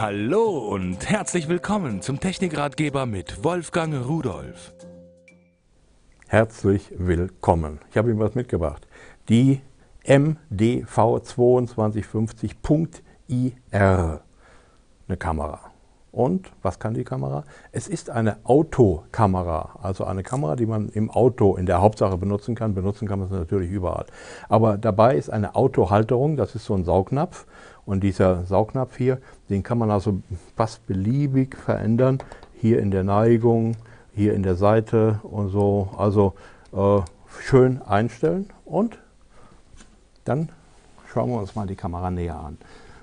Hallo und herzlich willkommen zum Technikratgeber mit Wolfgang Rudolf. Herzlich willkommen. Ich habe Ihnen was mitgebracht. Die MDV2250.IR, eine Kamera. Und was kann die Kamera? Es ist eine Autokamera, also eine Kamera, die man im Auto in der Hauptsache benutzen kann. Benutzen kann man sie natürlich überall. Aber dabei ist eine Autohalterung, das ist so ein Saugnapf. Und dieser Saugnapf hier, den kann man also fast beliebig verändern. Hier in der Neigung, hier in der Seite und so. Also äh, schön einstellen und dann schauen wir uns mal die Kamera näher an.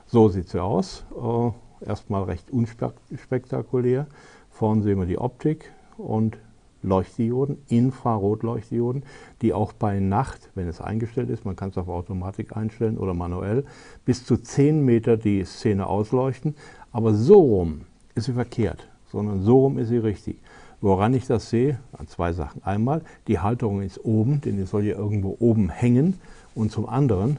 So sieht sie aus. Äh, erstmal recht unspektakulär. Vorne sehen wir die Optik und Leuchtdioden, Infrarotleuchtdioden, die auch bei Nacht, wenn es eingestellt ist, man kann es auf Automatik einstellen oder manuell, bis zu 10 Meter die Szene ausleuchten. Aber so rum ist sie verkehrt, sondern so rum ist sie richtig. Woran ich das sehe? An zwei Sachen. Einmal, die Halterung ist oben, denn die soll ja irgendwo oben hängen. Und zum anderen,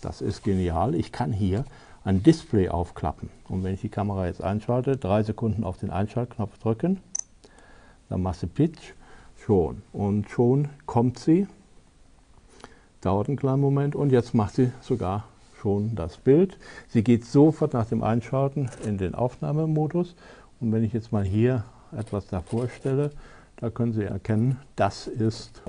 das ist genial, ich kann hier ein Display aufklappen. Und wenn ich die Kamera jetzt einschalte, drei Sekunden auf den Einschaltknopf drücken, dann du Pitch, schon. Und schon kommt sie, dauert einen kleinen Moment und jetzt macht sie sogar schon das Bild. Sie geht sofort nach dem Einschalten in den Aufnahmemodus. Und wenn ich jetzt mal hier etwas davor stelle, da können Sie erkennen, das ist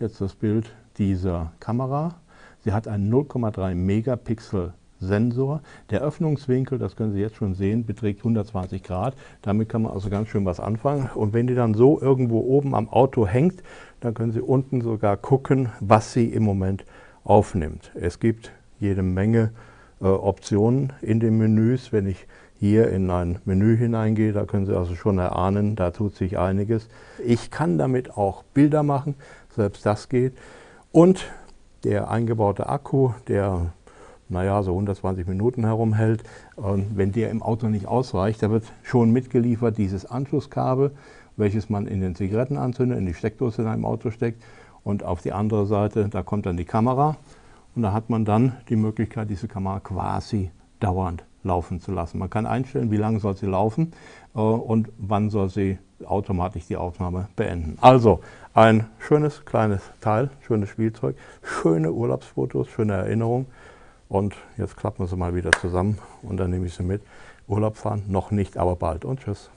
jetzt das Bild dieser Kamera. Sie hat einen 0,3 Megapixel Sensor. Der Öffnungswinkel, das können Sie jetzt schon sehen, beträgt 120 Grad. Damit kann man also ganz schön was anfangen. Und wenn die dann so irgendwo oben am Auto hängt, dann können Sie unten sogar gucken, was sie im Moment aufnimmt. Es gibt jede Menge äh, Optionen in den Menüs. Wenn ich hier in ein Menü hineingehe, da können Sie also schon erahnen, da tut sich einiges. Ich kann damit auch Bilder machen, selbst das geht. Und der eingebaute Akku, der naja, so 120 Minuten herumhält. Und wenn der im Auto nicht ausreicht, da wird schon mitgeliefert dieses Anschlusskabel, welches man in den Zigarettenanzünder, in die Steckdose in einem Auto steckt. Und auf die andere Seite, da kommt dann die Kamera. Und da hat man dann die Möglichkeit, diese Kamera quasi dauernd laufen zu lassen. Man kann einstellen, wie lange soll sie laufen äh, und wann soll sie automatisch die Aufnahme beenden. Also ein schönes kleines Teil, schönes Spielzeug, schöne Urlaubsfotos, schöne Erinnerungen. Und jetzt klappen wir sie mal wieder zusammen und dann nehme ich sie mit. Urlaub fahren, noch nicht, aber bald und tschüss.